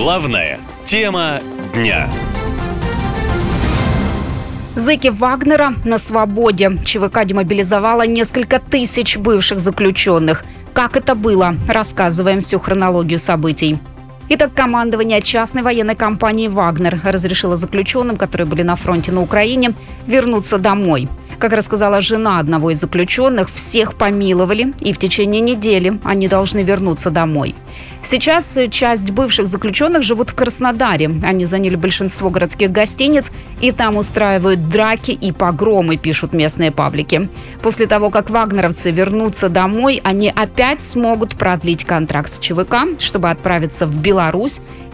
Главная тема дня. Зыки Вагнера на свободе. ЧВК демобилизовала несколько тысяч бывших заключенных. Как это было? Рассказываем всю хронологию событий. Итак, командование частной военной компании «Вагнер» разрешило заключенным, которые были на фронте на Украине, вернуться домой. Как рассказала жена одного из заключенных, всех помиловали, и в течение недели они должны вернуться домой. Сейчас часть бывших заключенных живут в Краснодаре. Они заняли большинство городских гостиниц и там устраивают драки и погромы, пишут местные паблики. После того, как вагнеровцы вернутся домой, они опять смогут продлить контракт с ЧВК, чтобы отправиться в Беларусь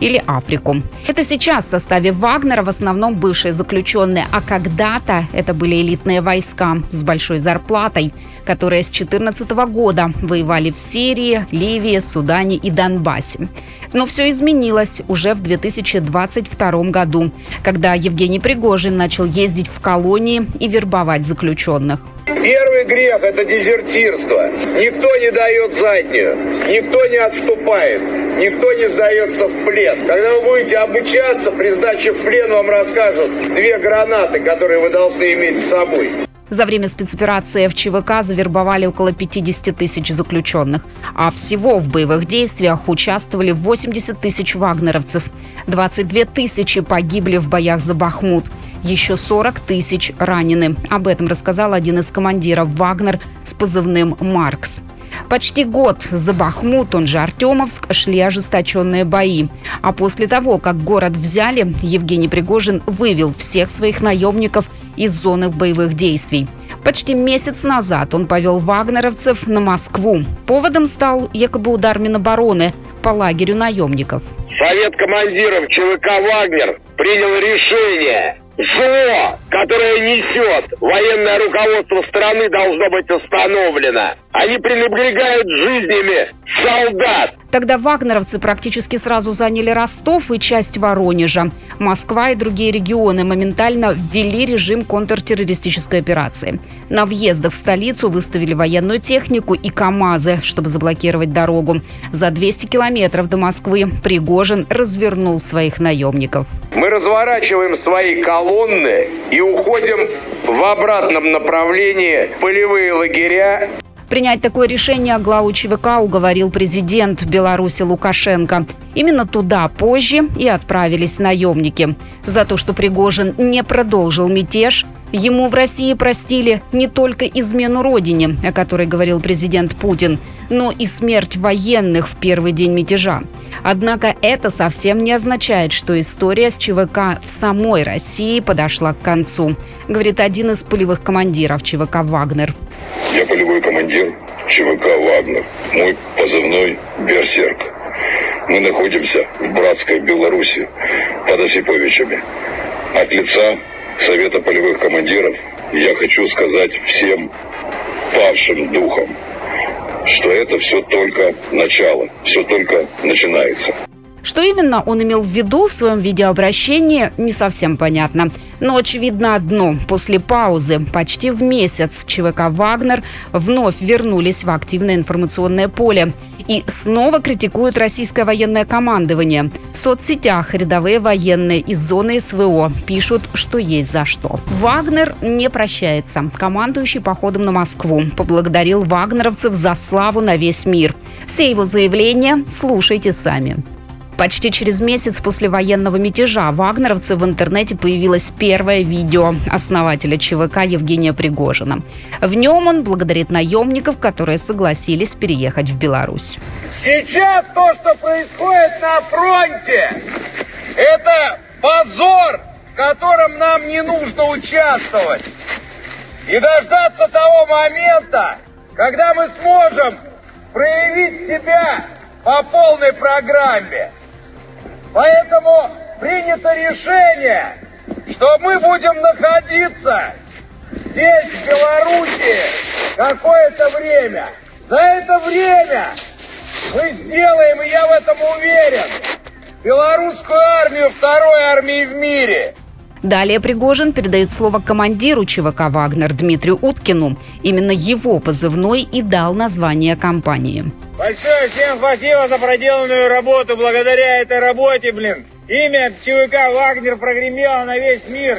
или Африку. Это сейчас в составе Вагнера в основном бывшие заключенные, а когда-то это были элитные войска с большой зарплатой, которые с 2014 года воевали в Сирии, Ливии, Судане и Донбассе. Но все изменилось уже в 2022 году, когда Евгений Пригожин начал ездить в колонии и вербовать заключенных. Первый грех – это дезертирство. Никто не дает заднюю, никто не отступает, никто не сдается в плен. Когда вы будете обучаться, при сдаче в плен вам расскажут две гранаты, которые вы должны иметь с собой. За время спецоперации в ЧВК завербовали около 50 тысяч заключенных, а всего в боевых действиях участвовали 80 тысяч вагнеровцев. 22 тысячи погибли в боях за Бахмут. Еще 40 тысяч ранены. Об этом рассказал один из командиров «Вагнер» с позывным «Маркс». Почти год за Бахмут, он же Артемовск, шли ожесточенные бои. А после того, как город взяли, Евгений Пригожин вывел всех своих наемников из зоны боевых действий. Почти месяц назад он повел вагнеровцев на Москву. Поводом стал якобы удар Минобороны по лагерю наемников. Совет командиров ЧВК «Вагнер» принял решение Зло, которое несет военное руководство страны, должно быть остановлено. Они пренебрегают жизнями солдат. Тогда вагнеровцы практически сразу заняли Ростов и часть Воронежа. Москва и другие регионы моментально ввели режим контртеррористической операции. На въездах в столицу выставили военную технику и КАМАЗы, чтобы заблокировать дорогу. За 200 километров до Москвы Пригожин развернул своих наемников. Мы разворачиваем свои колонны и уходим в обратном направлении полевые лагеря Принять такое решение главу ЧВК уговорил президент Беларуси Лукашенко. Именно туда позже и отправились наемники. За то, что Пригожин не продолжил мятеж, ему в России простили не только измену родине, о которой говорил президент Путин, но и смерть военных в первый день мятежа. Однако это совсем не означает, что история с ЧВК в самой России подошла к концу, говорит один из полевых командиров ЧВК «Вагнер». Я полевой командир ЧВК «Вагнер». Мой позывной «Берсерк». Мы находимся в братской Беларуси под Осиповичами. От лица Совета полевых командиров я хочу сказать всем павшим духом, что это все только начало, все только начинается. Что именно он имел в виду в своем видеообращении, не совсем понятно. Но очевидно одно. После паузы почти в месяц ЧВК «Вагнер» вновь вернулись в активное информационное поле. И снова критикуют российское военное командование. В соцсетях рядовые военные из зоны СВО пишут, что есть за что. Вагнер не прощается. Командующий походом на Москву поблагодарил вагнеровцев за славу на весь мир. Все его заявления слушайте сами. Почти через месяц после военного мятежа вагнеровцы в интернете появилось первое видео основателя ЧВК Евгения Пригожина. В нем он благодарит наемников, которые согласились переехать в Беларусь. Сейчас то, что происходит на фронте, это позор, в котором нам не нужно участвовать. И дождаться того момента, когда мы сможем проявить себя по полной программе. Поэтому принято решение, что мы будем находиться здесь, в Беларуси, какое-то время. За это время мы сделаем, и я в этом уверен, белорусскую армию второй армией в мире – Далее Пригожин передает слово командиру ЧВК «Вагнер» Дмитрию Уткину. Именно его позывной и дал название компании. Большое всем спасибо за проделанную работу. Благодаря этой работе, блин, имя ЧВК «Вагнер» прогремело на весь мир.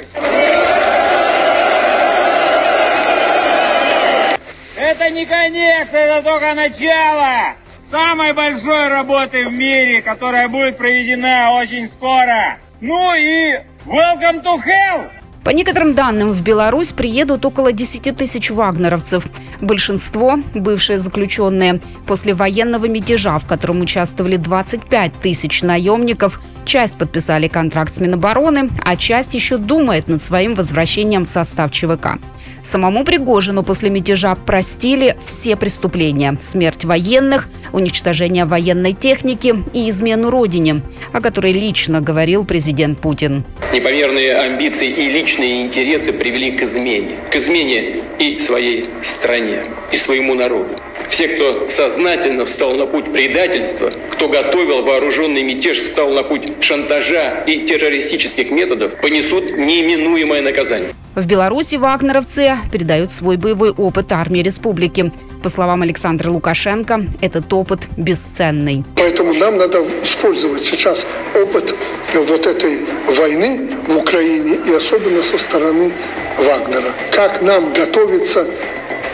Это не конец, это только начало самой большой работы в мире, которая будет проведена очень скоро. Ну и welcome to hell! По некоторым данным, в Беларусь приедут около 10 тысяч вагнеровцев. Большинство – бывшие заключенные. После военного мятежа, в котором участвовали 25 тысяч наемников, часть подписали контракт с Минобороны, а часть еще думает над своим возвращением в состав ЧВК. Самому Пригожину после мятежа простили все преступления – смерть военных, уничтожение военной техники и измену родине, о которой лично говорил президент Путин. Непомерные амбиции и личные интересы привели к измене. К измене и своей стране, и своему народу. Все, кто сознательно встал на путь предательства, кто готовил вооруженный мятеж, встал на путь шантажа и террористических методов, понесут неименуемое наказание. В Беларуси вагнеровцы передают свой боевой опыт армии республики. По словам Александра Лукашенко, этот опыт бесценный. Поэтому нам надо использовать сейчас опыт вот этой войны в Украине и особенно со стороны Вагнера. Как нам готовиться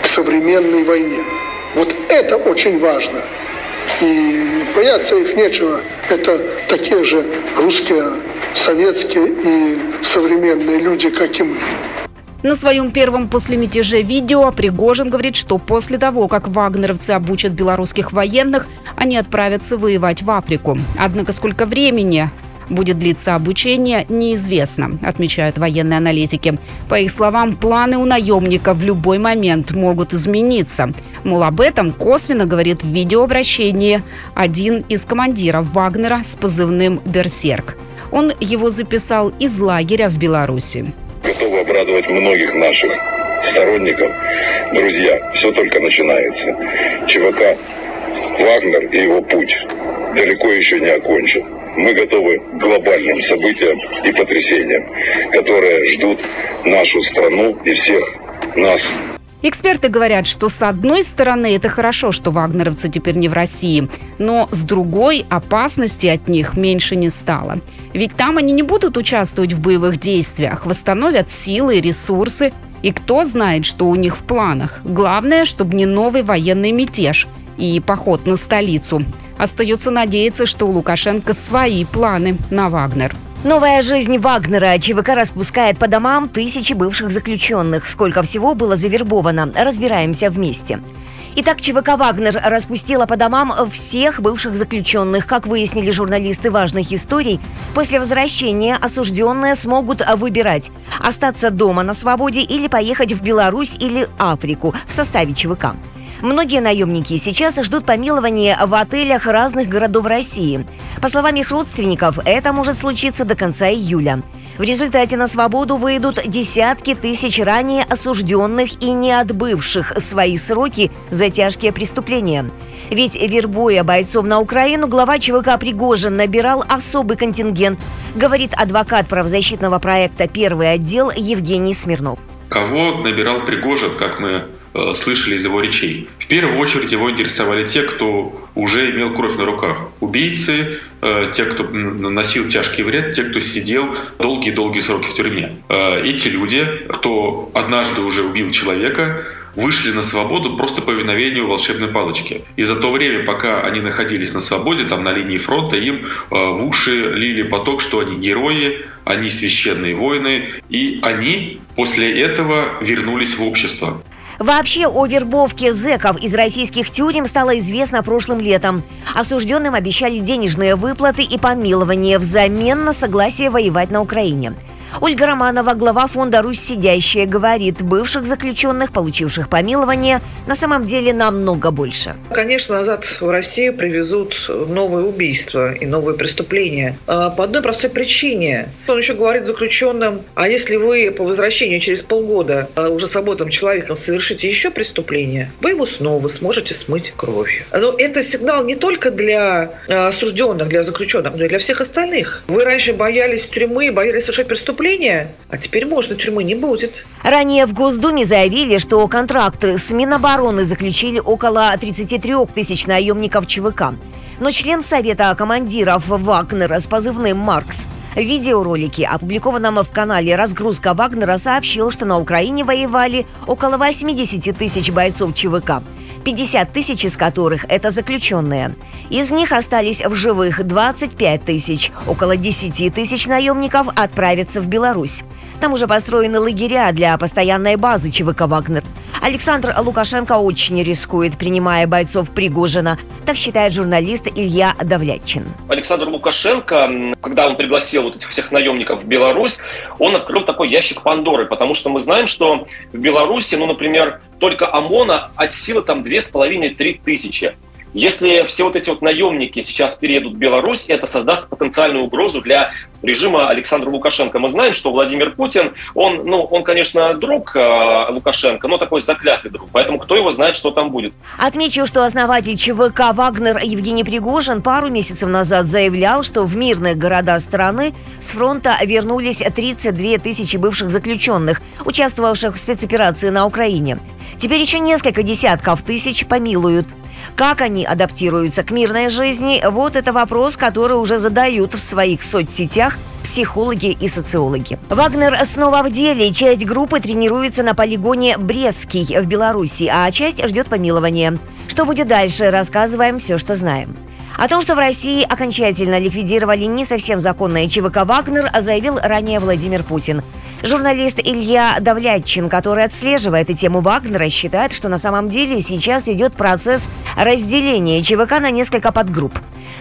к современной войне. Вот это очень важно. И бояться их нечего. Это такие же русские, советские и современные люди, как и мы. На своем первом после мятежа видео Пригожин говорит, что после того, как вагнеровцы обучат белорусских военных, они отправятся воевать в Африку. Однако сколько времени будет длиться обучение, неизвестно, отмечают военные аналитики. По их словам, планы у наемника в любой момент могут измениться. Мол, об этом косвенно говорит в видеообращении один из командиров Вагнера с позывным «Берсерк». Он его записал из лагеря в Беларуси готовы обрадовать многих наших сторонников. Друзья, все только начинается. ЧВК «Вагнер» и его путь далеко еще не окончен. Мы готовы к глобальным событиям и потрясениям, которые ждут нашу страну и всех нас. Эксперты говорят, что с одной стороны это хорошо, что вагнеровцы теперь не в России, но с другой опасности от них меньше не стало. Ведь там они не будут участвовать в боевых действиях, восстановят силы и ресурсы, и кто знает, что у них в планах. Главное, чтобы не новый военный мятеж и поход на столицу. Остается надеяться, что у Лукашенко свои планы на Вагнер. Новая жизнь Вагнера. ЧВК распускает по домам тысячи бывших заключенных. Сколько всего было завербовано? Разбираемся вместе. Итак, ЧВК «Вагнер» распустила по домам всех бывших заключенных. Как выяснили журналисты важных историй, после возвращения осужденные смогут выбирать – остаться дома на свободе или поехать в Беларусь или Африку в составе ЧВК. Многие наемники сейчас ждут помилования в отелях разных городов России. По словам их родственников, это может случиться до конца июля. В результате на свободу выйдут десятки тысяч ранее осужденных и не отбывших свои сроки за тяжкие преступления. Ведь вербуя бойцов на Украину, глава ЧВК Пригожин набирал особый контингент, говорит адвокат правозащитного проекта «Первый отдел» Евгений Смирнов. Кого набирал Пригожин, как мы слышали из его речей. В первую очередь его интересовали те, кто уже имел кровь на руках. Убийцы, э, те, кто наносил тяжкий вред, те, кто сидел долгие-долгие сроки в тюрьме. Э, эти люди, кто однажды уже убил человека, вышли на свободу просто по виновению волшебной палочки. И за то время, пока они находились на свободе, там на линии фронта, им в уши лили поток, что они герои, они священные воины, и они после этого вернулись в общество. Вообще о вербовке зэков из российских тюрем стало известно прошлым летом. Осужденным обещали денежные выплаты и помилование взамен на согласие воевать на Украине. Ольга Романова, глава фонда «Русь сидящая», говорит, бывших заключенных, получивших помилование, на самом деле намного больше. Конечно, назад в Россию привезут новые убийства и новые преступления. А, по одной простой причине. Он еще говорит заключенным, а если вы по возвращению через полгода а, уже свободным человеком совершите еще преступление, вы его снова сможете смыть кровью. Но это сигнал не только для а, осужденных, для заключенных, но и для всех остальных. Вы раньше боялись тюрьмы, боялись совершать преступления, преступления, а теперь можно, тюрьмы не будет. Ранее в Госдуме заявили, что контракты с Минобороны заключили около 33 тысяч наемников ЧВК. Но член Совета командиров Вагнера с позывным «Маркс» В видеоролике, опубликованном в канале «Разгрузка Вагнера», сообщил, что на Украине воевали около 80 тысяч бойцов ЧВК. 50 тысяч из которых – это заключенные. Из них остались в живых 25 тысяч. Около 10 тысяч наемников отправятся в Беларусь. Там уже построены лагеря для постоянной базы ЧВК «Вагнер». Александр Лукашенко очень рискует, принимая бойцов Пригожина. Так считает журналист Илья Давлятчин. Александр Лукашенко, когда он пригласил вот этих всех наемников в Беларусь, он открыл такой ящик Пандоры, потому что мы знаем, что в Беларуси, ну, например, только ОМОНа от силы там 2,5-3 тысячи. Если все вот эти вот наемники сейчас переедут в Беларусь, это создаст потенциальную угрозу для режима Александра Лукашенко. Мы знаем, что Владимир Путин, он, ну, он, конечно, друг э, Лукашенко, но такой заклятый друг. Поэтому кто его знает, что там будет. Отмечу, что основатель ЧВК «Вагнер» Евгений Пригожин пару месяцев назад заявлял, что в мирных городах страны с фронта вернулись 32 тысячи бывших заключенных, участвовавших в спецоперации на Украине. Теперь еще несколько десятков тысяч помилуют. Как они адаптируются к мирной жизни, вот это вопрос, который уже задают в своих соцсетях психологи и социологи. Вагнер снова в деле. Часть группы тренируется на полигоне Брестский в Беларуси, а часть ждет помилования. Что будет дальше, рассказываем все, что знаем. О том, что в России окончательно ликвидировали не совсем законное ЧВК «Вагнер», заявил ранее Владимир Путин. Журналист Илья Давлятчин, который отслеживает эту тему Вагнера, считает, что на самом деле сейчас идет процесс разделения ЧВК на несколько подгрупп.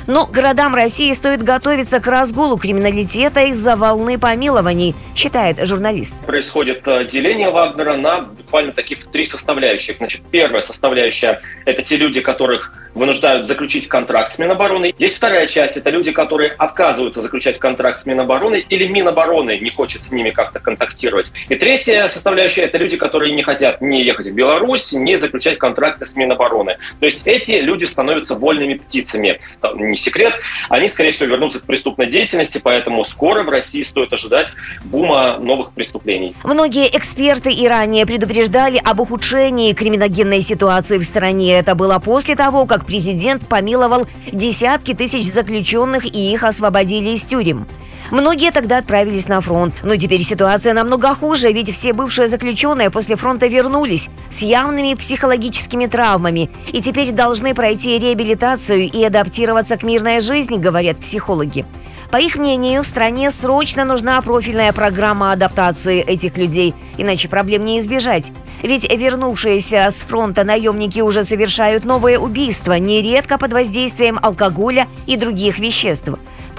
Но городам России стоит готовиться к разгулу криминалитета из-за волны помилований, считает журналист. Происходит э, деление Вагнера на буквально таких три составляющих. Значит, первая составляющая – это те люди, которых вынуждают заключить контракт с Минобороны. Есть вторая часть – это люди, которые отказываются заключать контракт с Минобороны или Минобороны не хочет с ними как-то контактировать. И третья составляющая – это люди, которые не хотят не ехать в Беларусь, не заключать контракты с Минобороны. То есть эти люди становятся вольными птицами. Не секрет, они, скорее всего, вернутся к преступной деятельности, поэтому скоро в России стоит ожидать бума новых преступлений. Многие эксперты и ранее предупреждали об ухудшении криминогенной ситуации в стране. Это было после того, как президент помиловал десятки тысяч заключенных и их освободили из тюрем. Многие тогда отправились на фронт. Но теперь ситуация намного хуже, ведь все бывшие заключенные после фронта вернулись с явными психологическими травмами и теперь должны пройти реабилитацию и адаптироваться к мирной жизни, говорят психологи. По их мнению, стране срочно нужна профильная программа адаптации этих людей, иначе проблем не избежать. Ведь вернувшиеся с фронта наемники уже совершают новые убийства, нередко под воздействием алкоголя и других веществ.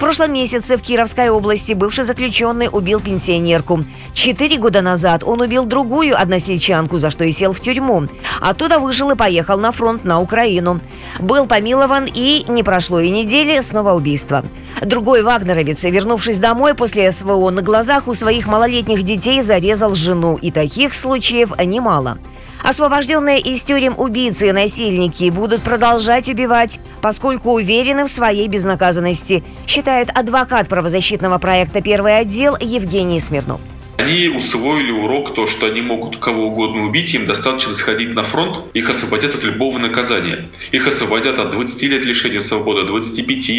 Прошлом месяце в Кировской области бывший заключенный убил пенсионерку. Четыре года назад он убил другую односельчанку, за что и сел в тюрьму. Оттуда вышел и поехал на фронт на Украину. Был помилован и не прошло и недели, снова убийство. Другой вагнеровец, вернувшись домой после СВО, на глазах у своих малолетних детей зарезал жену. И таких случаев немало. Освобожденные из тюрем убийцы и насильники будут продолжать убивать, поскольку уверены в своей безнаказанности, считает адвокат правозащитного проекта «Первый отдел» Евгений Смирнов. Они усвоили урок, то, что они могут кого угодно убить, им достаточно сходить на фронт, их освободят от любого наказания. Их освободят от 20 лет лишения свободы, 25,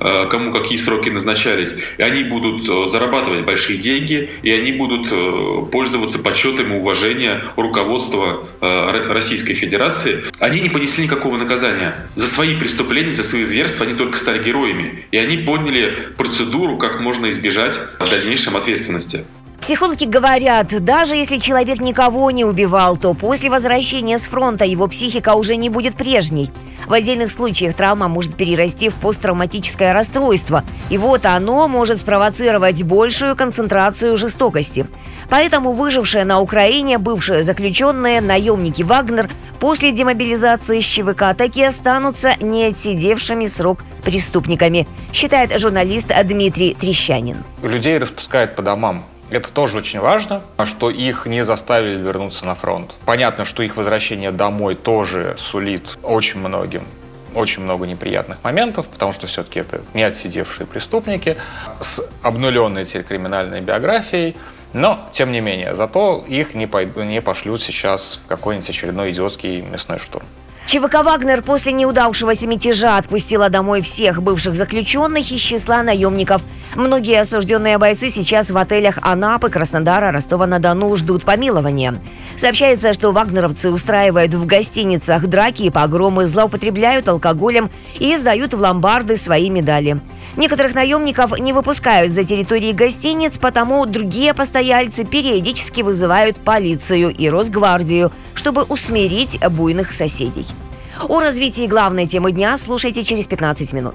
э, кому какие сроки назначались. И они будут э, зарабатывать большие деньги, и они будут э, пользоваться почетом и уважением руководства Российской Федерации. Они не понесли никакого наказания. За свои преступления, за свои зверства они только стали героями. И они поняли процедуру, как можно избежать дальнейшей ответственности. Психологи говорят, даже если человек никого не убивал, то после возвращения с фронта его психика уже не будет прежней. В отдельных случаях травма может перерасти в посттравматическое расстройство, и вот оно может спровоцировать большую концентрацию жестокости. Поэтому выжившие на Украине бывшие заключенные, наемники Вагнер, после демобилизации из ЧВК таки останутся не отсидевшими срок преступниками, считает журналист Дмитрий Трещанин. Людей распускают по домам. Это тоже очень важно, что их не заставили вернуться на фронт. Понятно, что их возвращение домой тоже сулит очень многим очень много неприятных моментов, потому что все-таки это не отсидевшие преступники с обнуленной теперь криминальной биографией, но, тем не менее, зато их не, пойду, не пошлют сейчас в какой-нибудь очередной идиотский мясной штурм. ЧВК «Вагнер» после неудавшегося мятежа отпустила домой всех бывших заключенных из числа наемников. Многие осужденные бойцы сейчас в отелях Анапы, Краснодара, Ростова-на-Дону ждут помилования. Сообщается, что вагнеровцы устраивают в гостиницах драки и погромы, злоупотребляют алкоголем и сдают в ломбарды свои медали. Некоторых наемников не выпускают за территории гостиниц, потому другие постояльцы периодически вызывают полицию и Росгвардию, чтобы усмирить буйных соседей. О развитии главной темы дня слушайте через 15 минут.